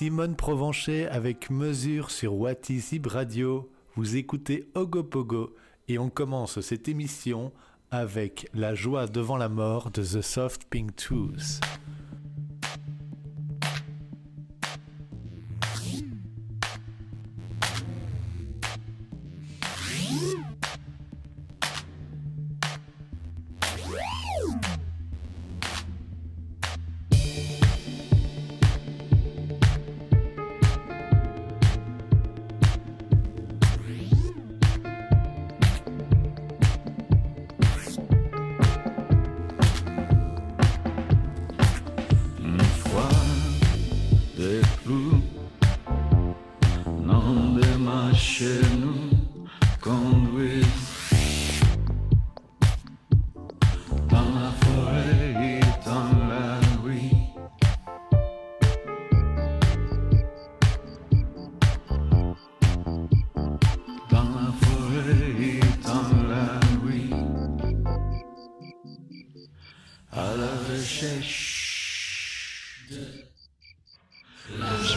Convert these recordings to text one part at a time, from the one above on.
Simone Provencher avec Mesure sur Is Radio. Vous écoutez Ogopogo et on commence cette émission avec La joie devant la mort de The Soft Pink Tooth.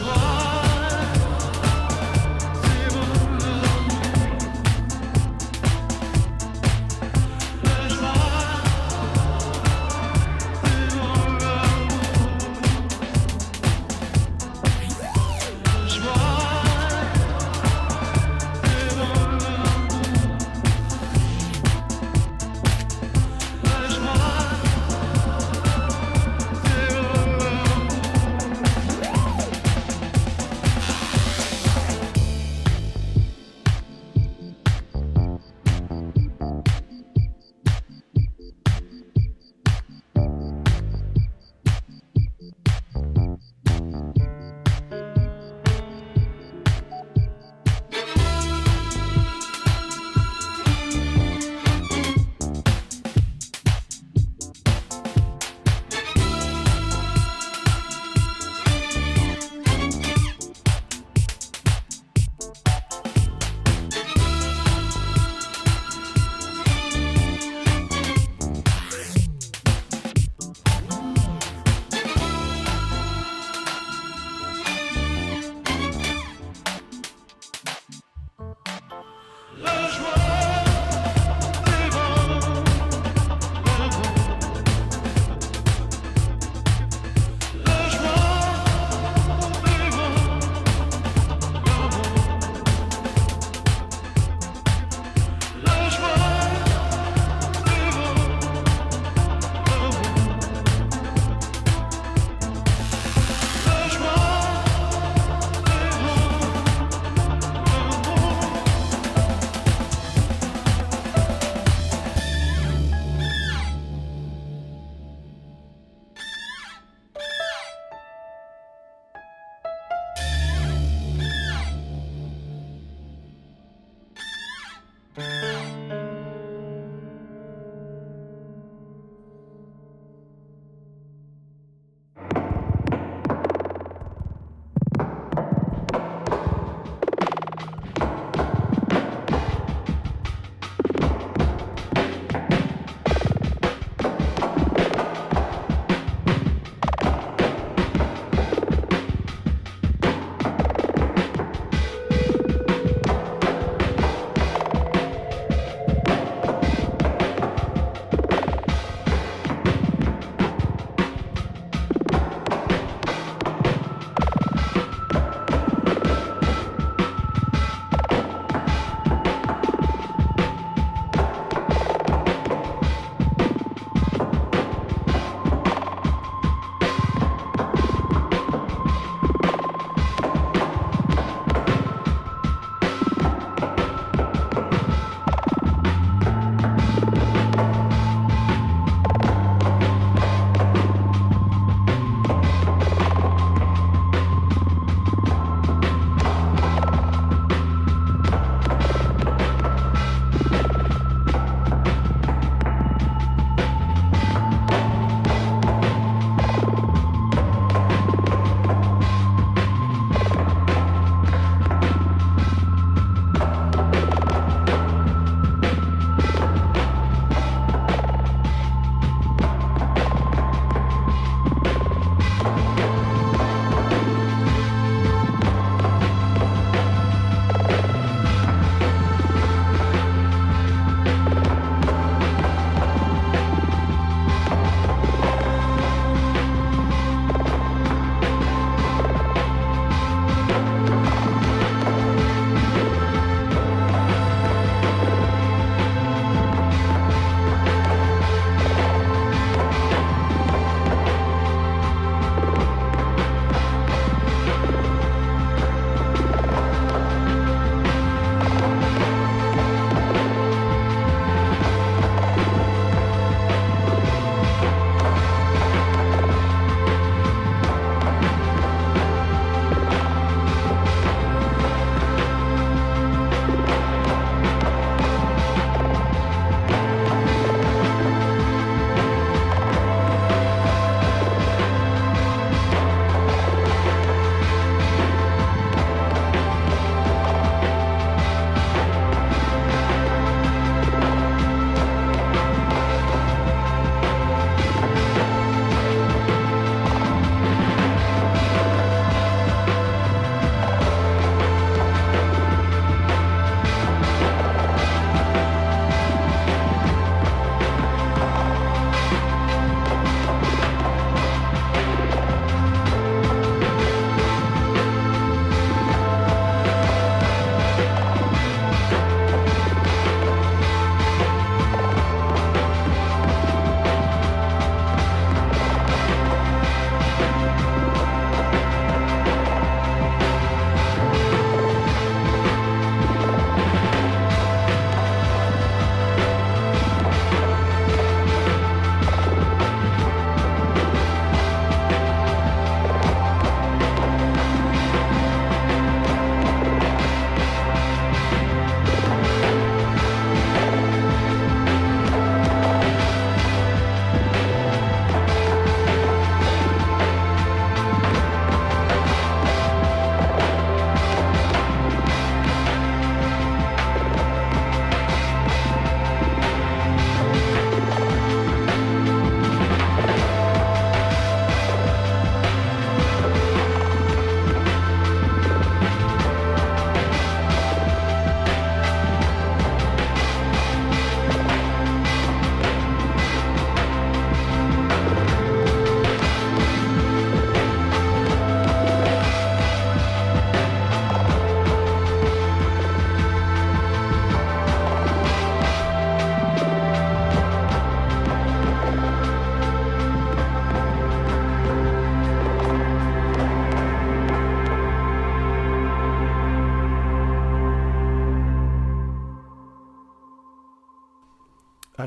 much.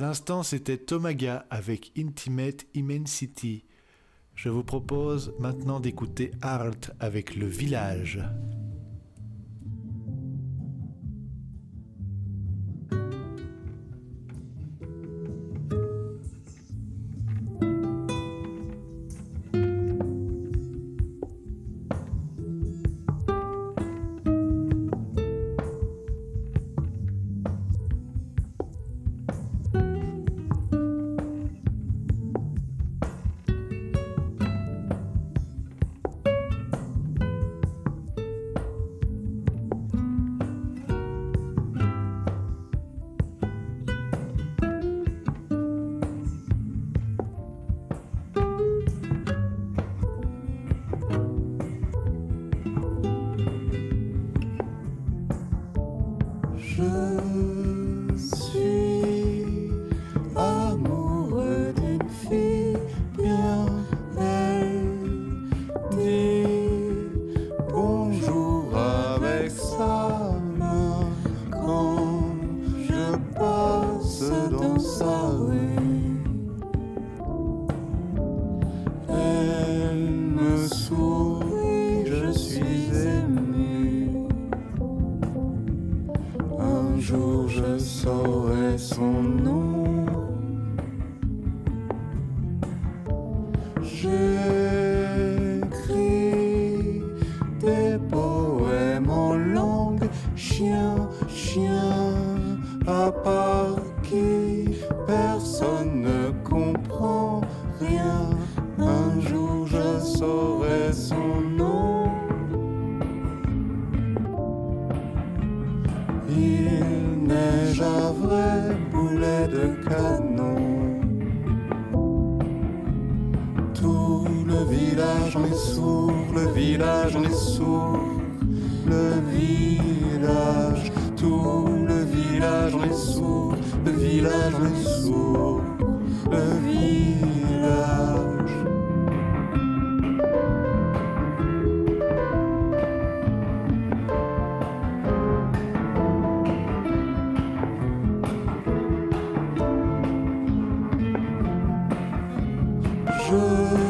L'instant, c'était Tomaga avec Intimate Immensity. Je vous propose maintenant d'écouter Art avec Le Village. je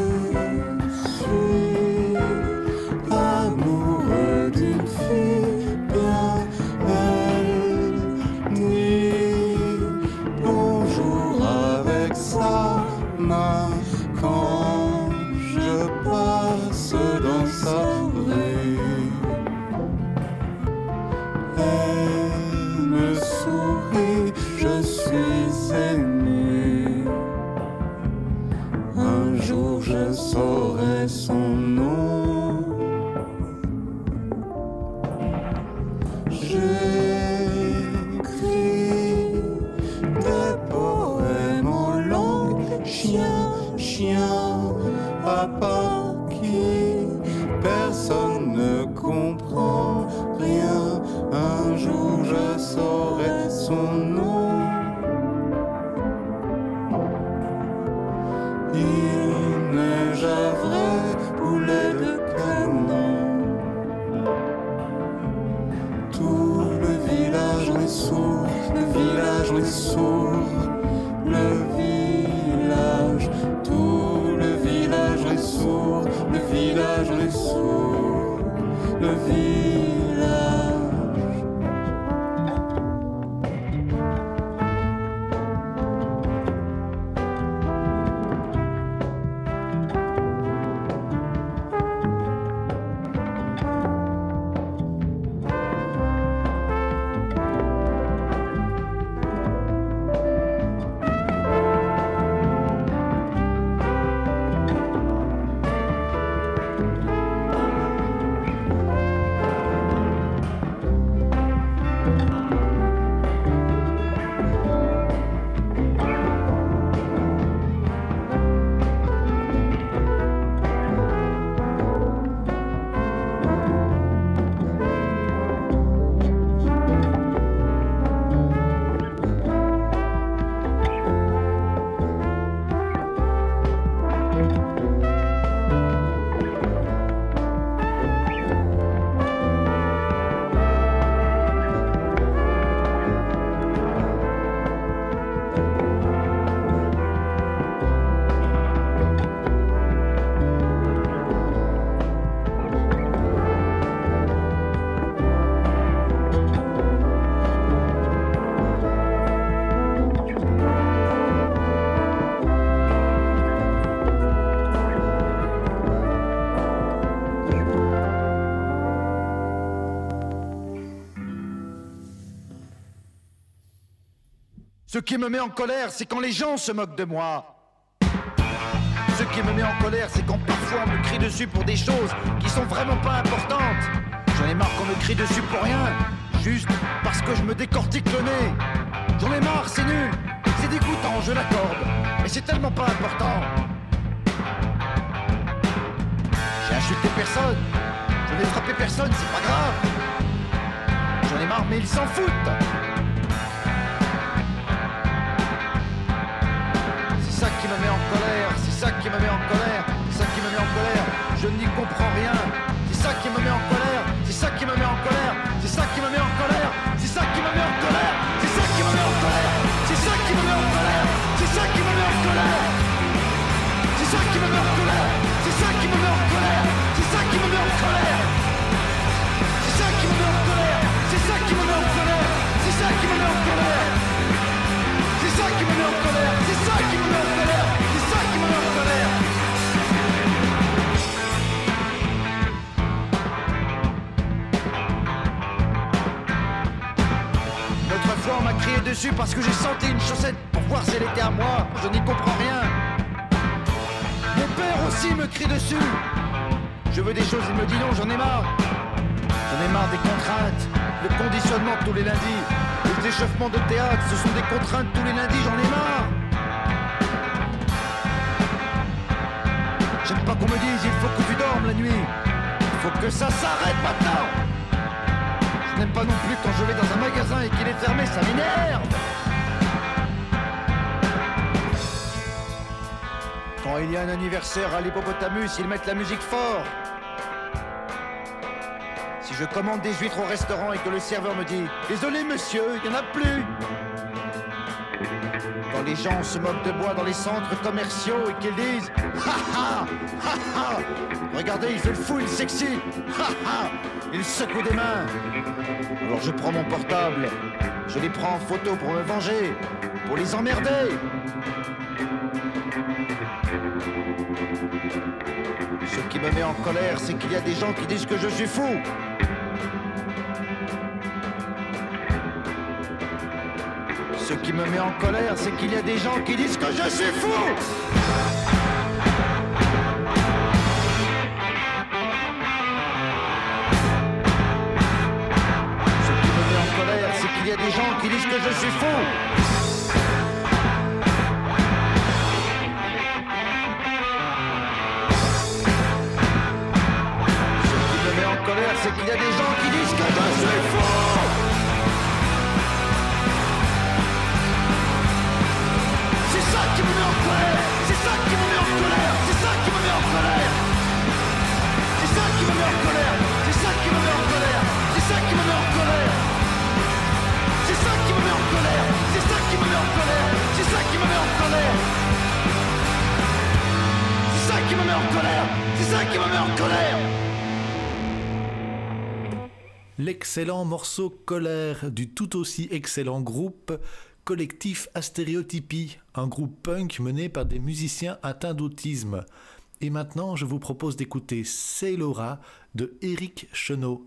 Ce qui me met en colère, c'est quand les gens se moquent de moi. Ce qui me met en colère, c'est quand parfois on me crie dessus pour des choses qui sont vraiment pas importantes. J'en ai marre qu'on me crie dessus pour rien, juste parce que je me décortique le nez. J'en ai marre, c'est nul, c'est dégoûtant, je l'accorde, mais c'est tellement pas important. J'ai insulté personne, je n'ai frappé personne, c'est pas grave. J'en ai marre, mais ils s'en foutent. Je n'y comprends rien. C'est ça qui me met en colère, un anniversaire à l'hippopotamus, ils mettent la musique fort. Si je commande des huîtres au restaurant et que le serveur me dit Désolé monsieur, il n'y en a plus. Quand les gens se moquent de moi dans les centres commerciaux et qu'ils disent Ha ha Ha ha. Regardez, il fait le fou, il s'excite Ha ha. Il secoue des mains Alors je prends mon portable, je les prends en photo pour me venger, pour les emmerder qui me met en colère, c'est qu'il y a des gens qui disent que je suis fou. Ce qui me met en colère, c'est qu'il y a des gens qui disent que je suis fou. Ce qui me met en colère, c'est qu'il y a des gens qui disent que je suis fou. L'excellent morceau Colère du tout aussi excellent groupe collectif Astéréotypie, un groupe punk mené par des musiciens atteints d'autisme. Et maintenant, je vous propose d'écouter C'est Laura de Éric Chenot.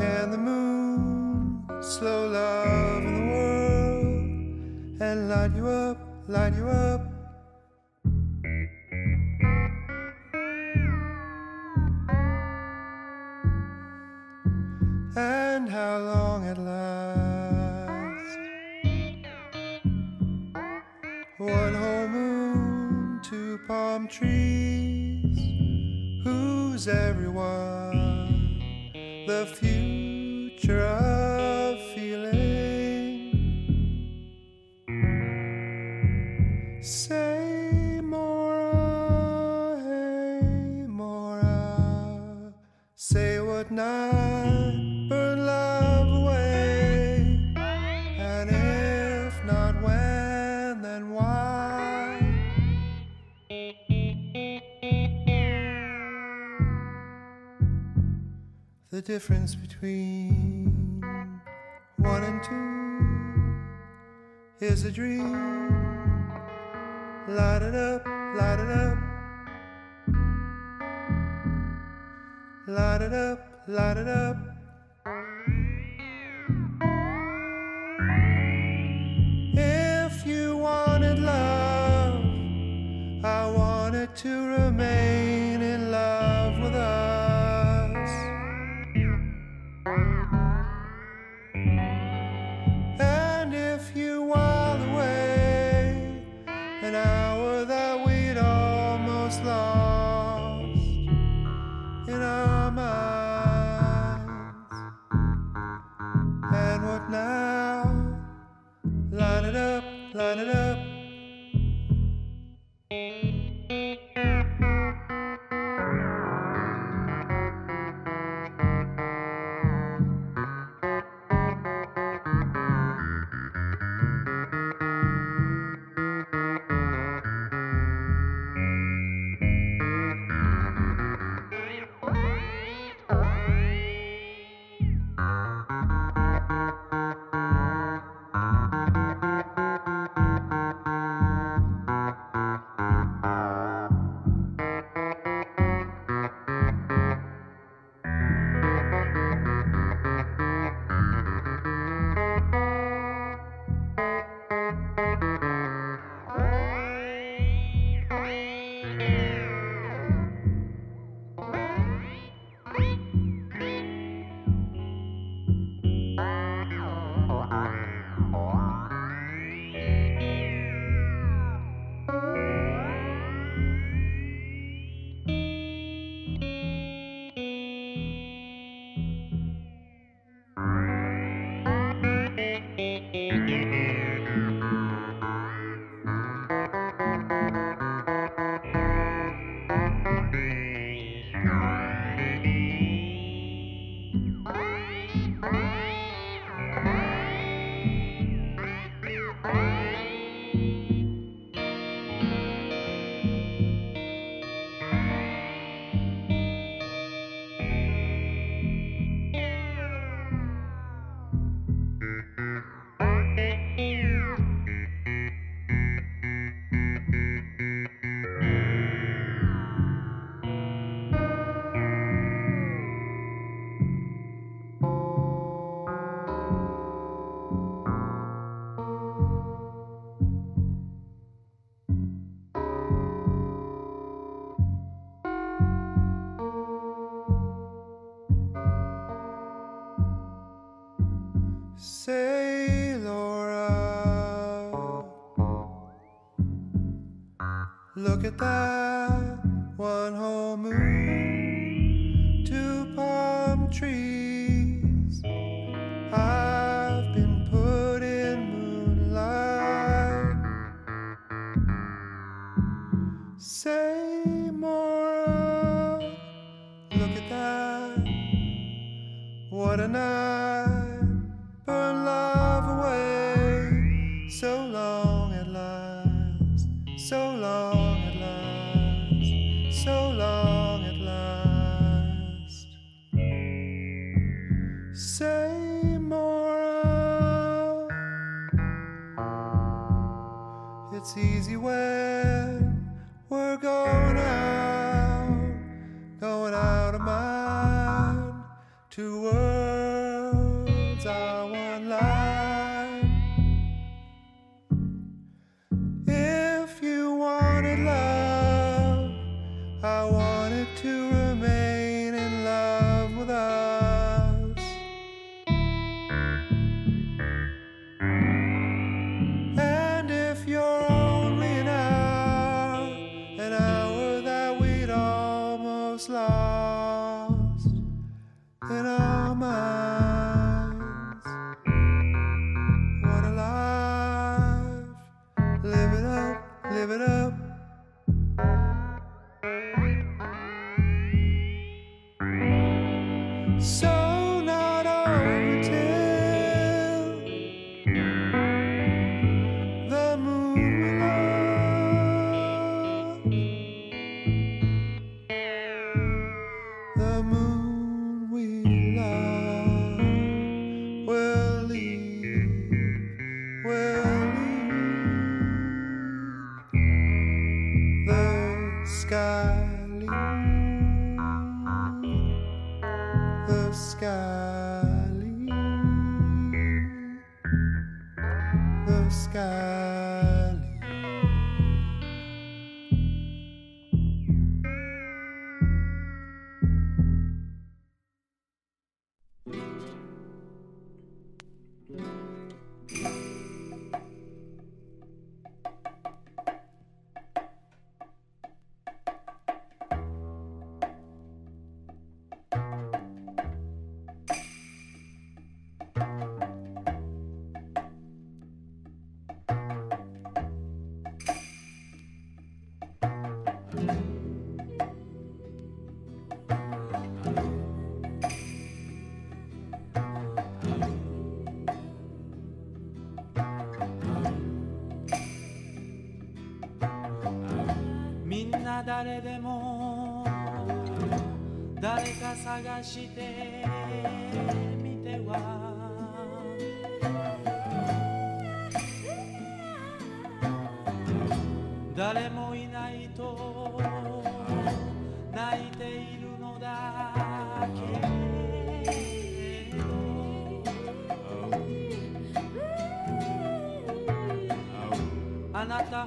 and the moon, slow love in the world, and light you up, light you up. And how long it lasts? One whole moon, two palm trees. Who's everyone? The future difference between one and two is a dream. Light it up, light it up. Light it up, light it up. at that. Live it up. 誰でも誰か探してみては。誰もいないと泣いているのだけ。あなた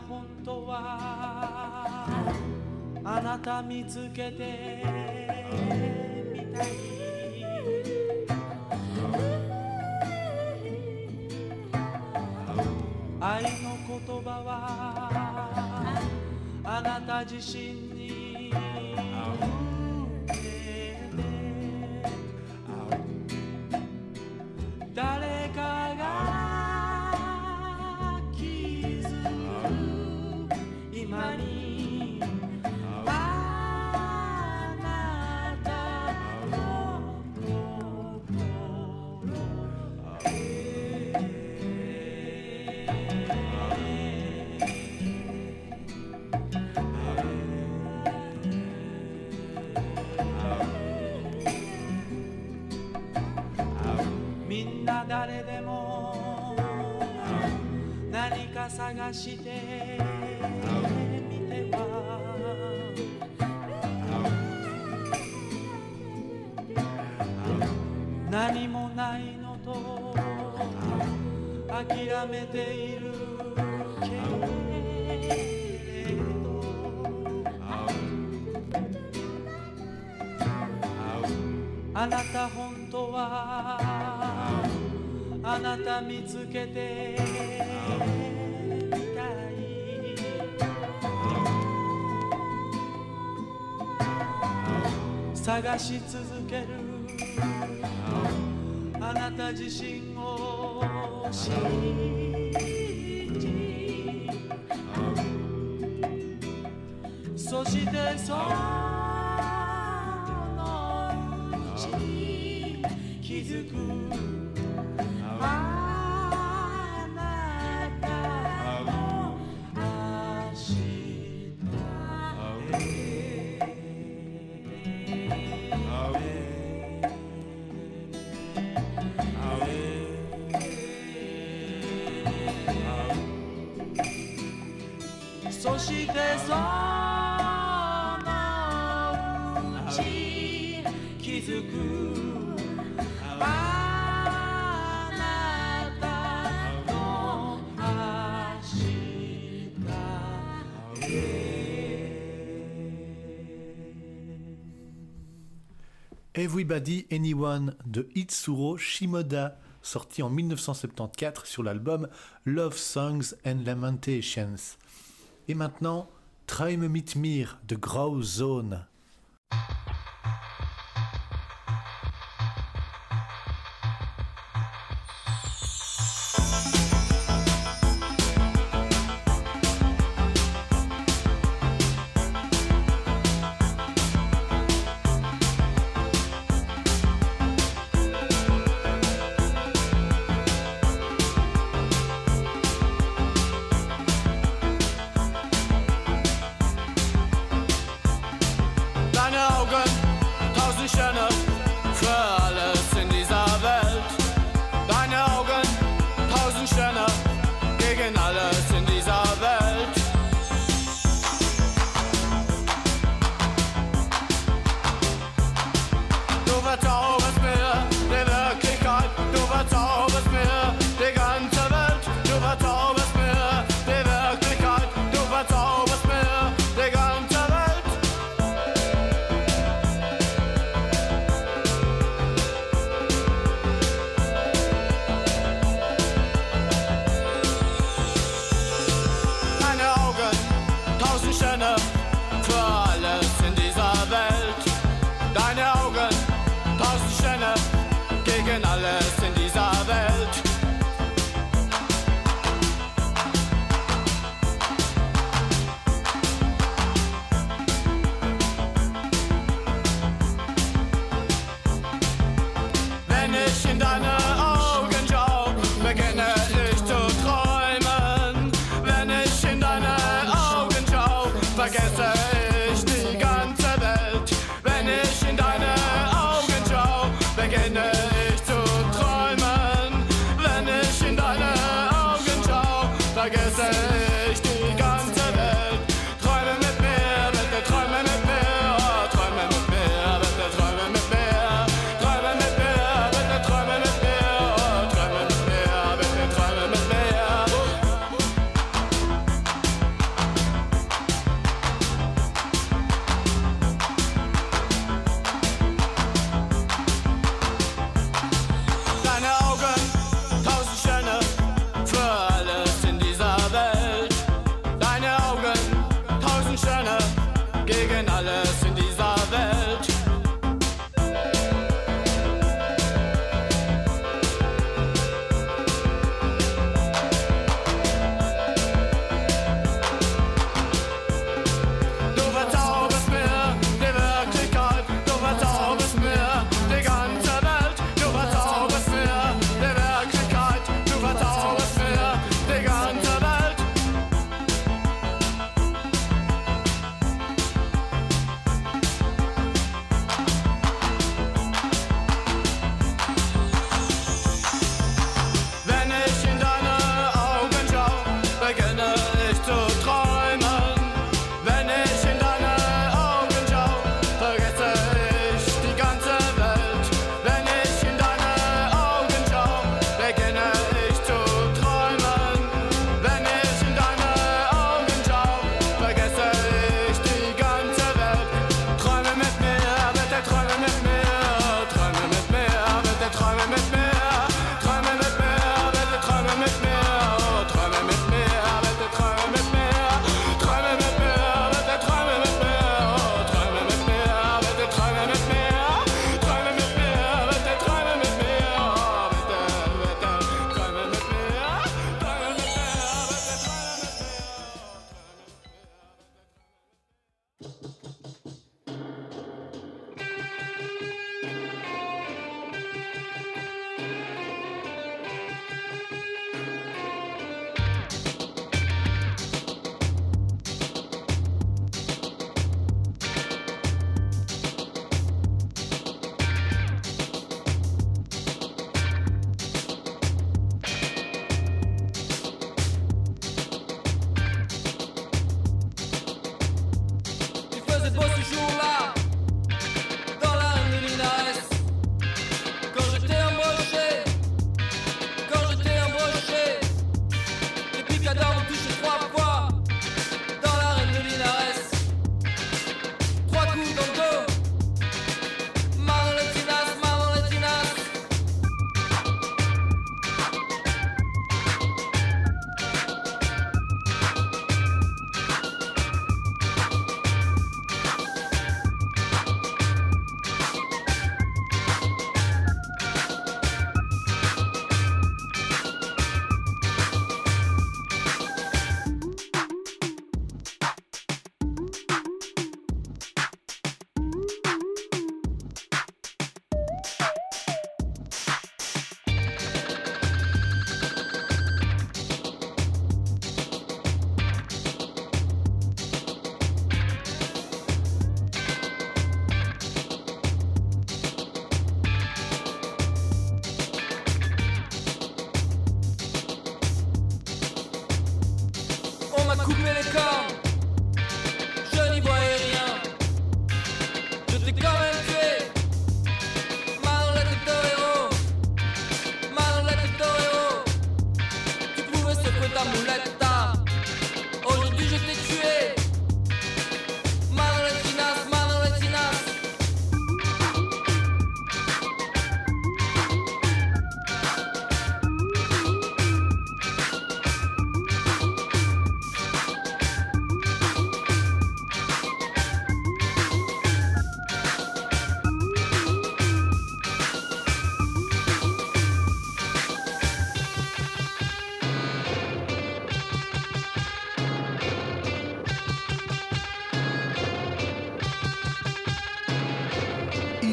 また見つけてみたい。愛の言葉はあなた自身にかしてみては。何もないのと諦めているけれど。あなた本当はあなた見つけて探し続ける。あなた自身を信じそしてそのうち気づく。Everybody Anyone de Itsuro Shimoda, sorti en 1974 sur l'album Love Songs and Lamentations. Et maintenant, Träume mit mir de Grau Zone.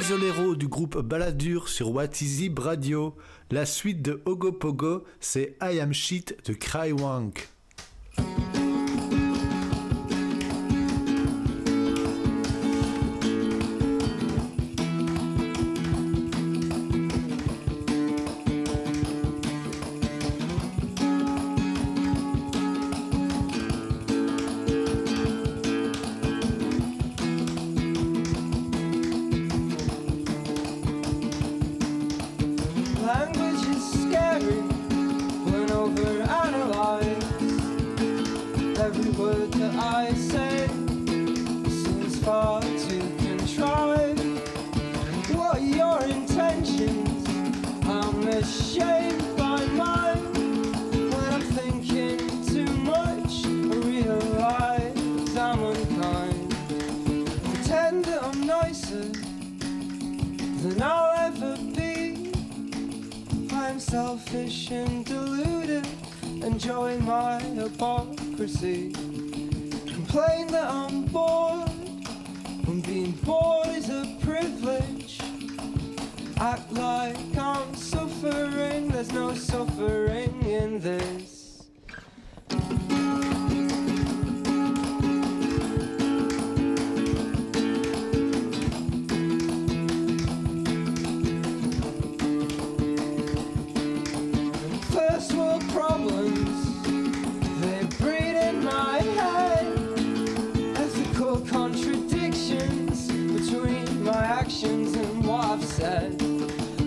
Du groupe Baladur sur What Is Radio. La suite de Ogopogo, c'est I Am Shit de Crywank. Language said.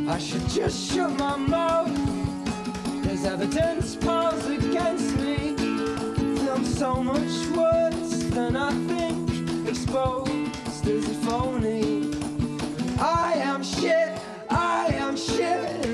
I should just shut my mouth. There's evidence piles against me. I'm so much worse than I think. Exposed as a phony. I am shit. I am shit.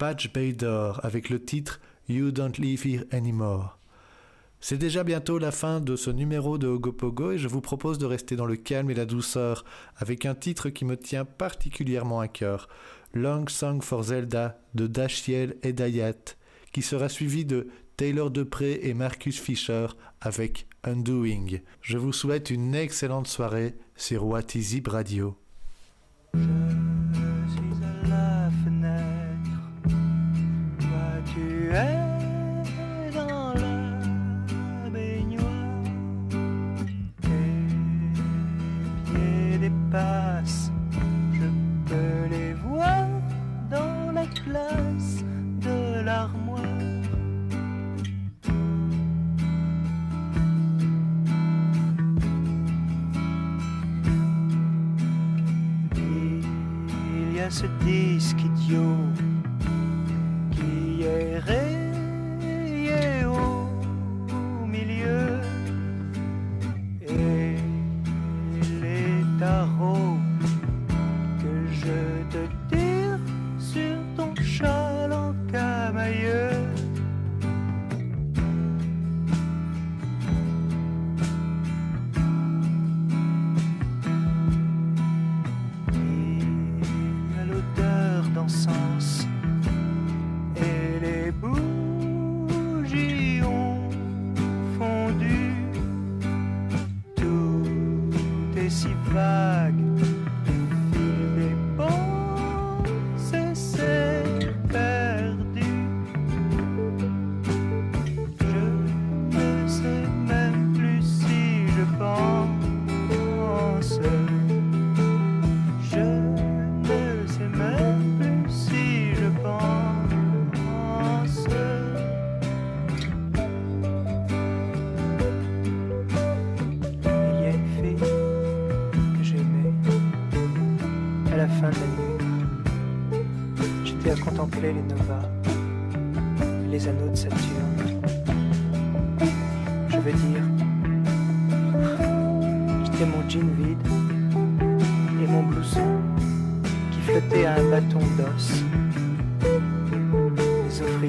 Patch Bader avec le titre You Don't Live Here Anymore. C'est déjà bientôt la fin de ce numéro de Ogopogo et je vous propose de rester dans le calme et la douceur avec un titre qui me tient particulièrement à cœur, Long Song for Zelda de Dashiell et Dayat, qui sera suivi de Taylor Depré et Marcus Fisher avec Undoing. Je vous souhaite une excellente soirée sur What Is Radio. Hey.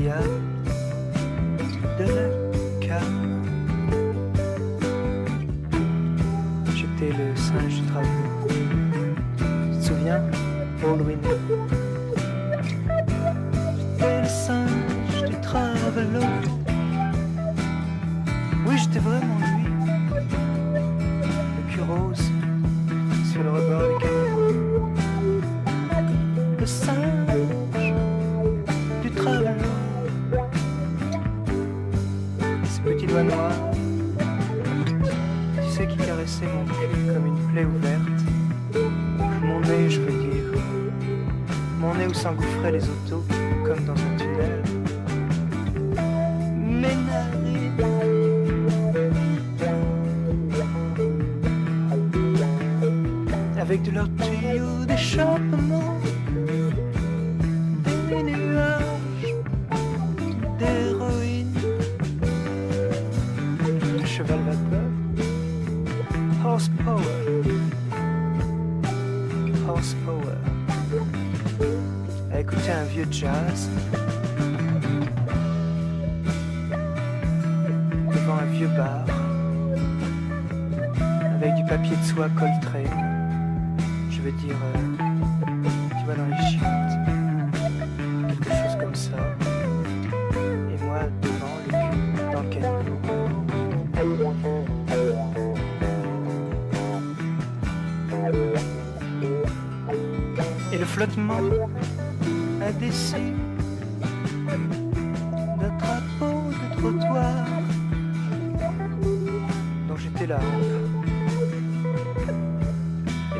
Yeah,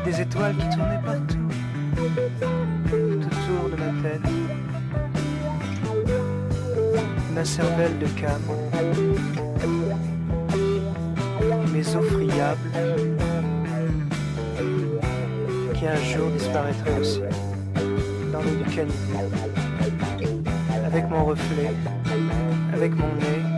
des étoiles qui tournaient partout, tout autour de ma tête. Ma cervelle de cam, mes eaux friables, qui un jour disparaîtraient aussi, dans l'eau du avec mon reflet, avec mon nez.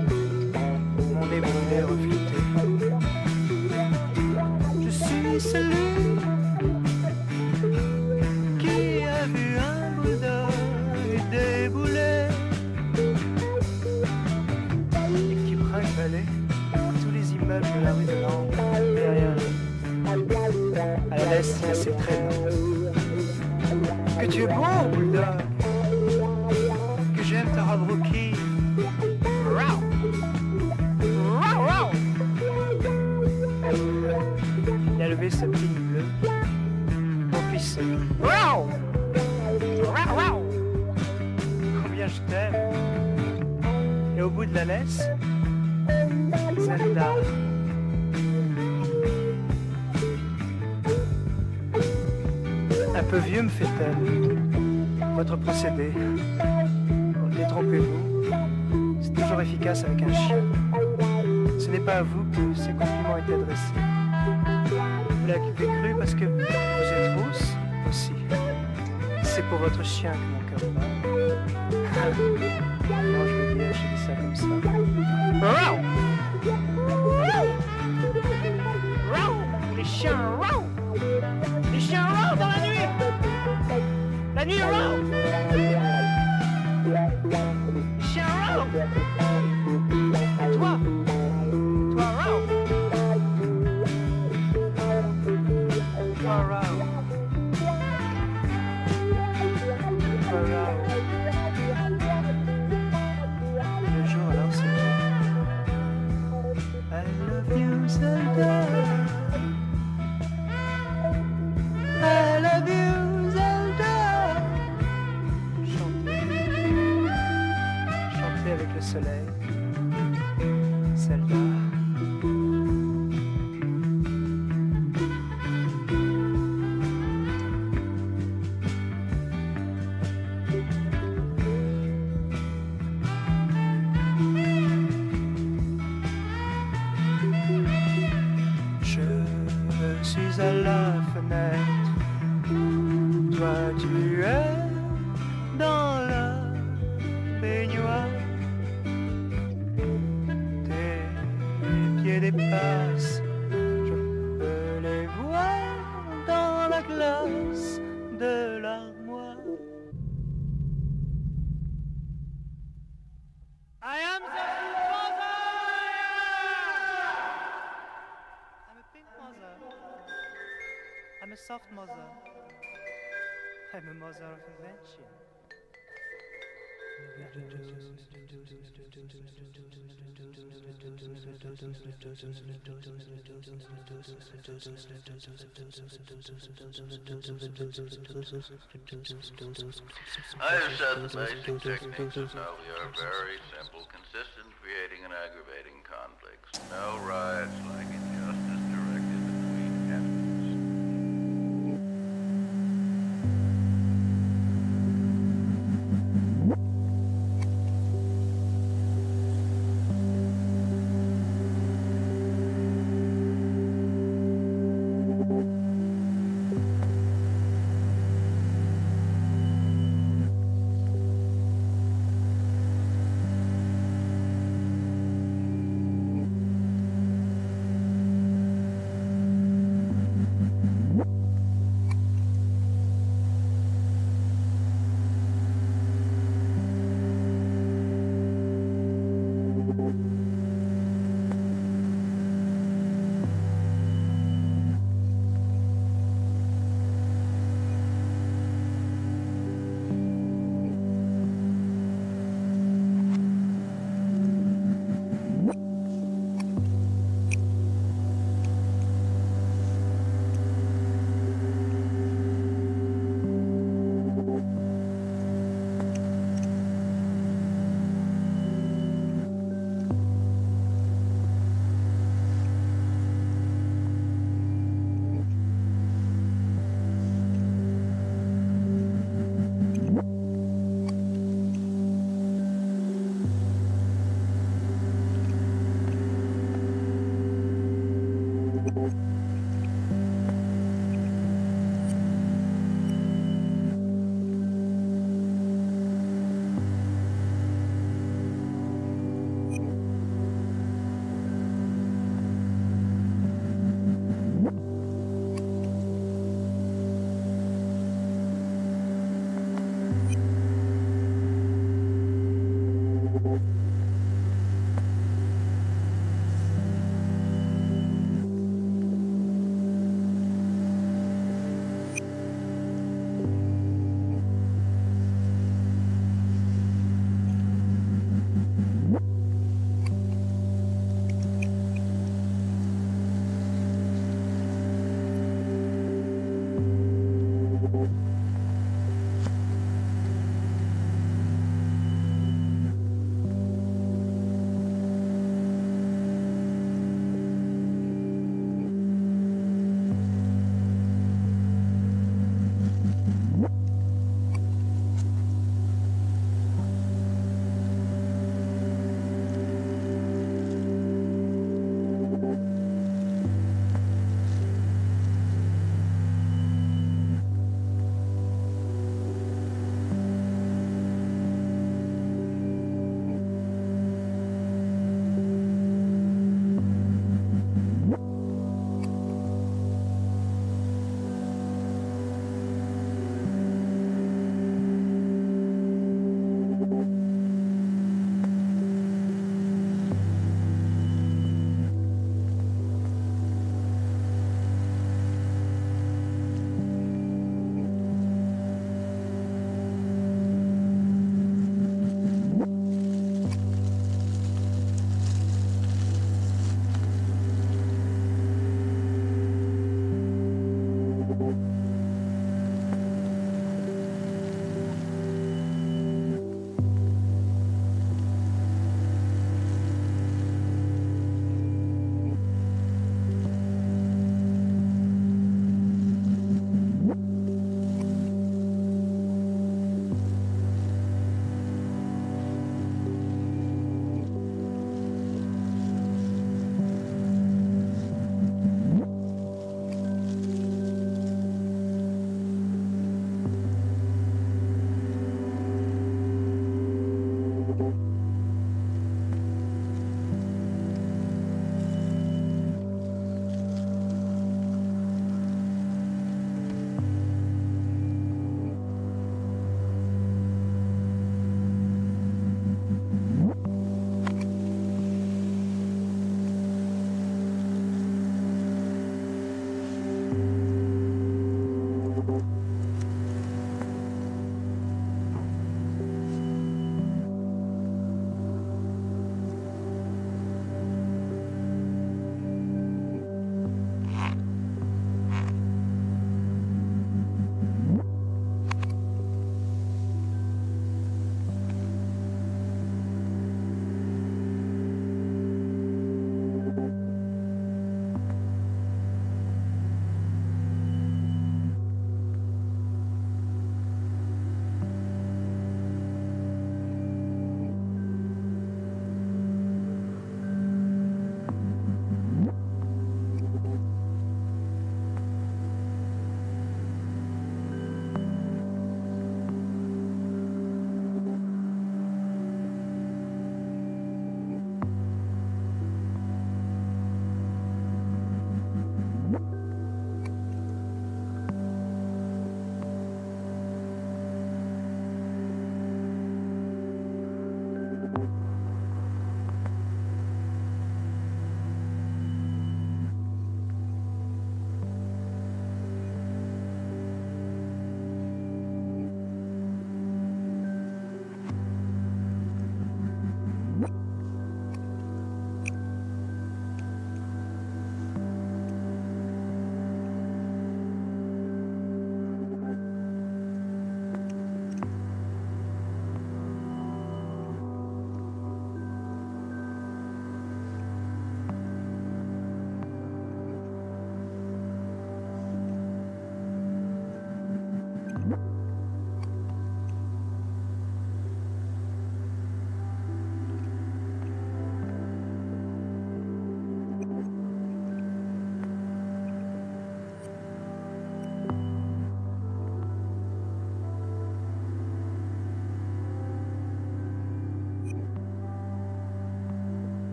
said the basic techniques of Novia are very simple, consistent, creating and aggravating conflicts. No riots like in just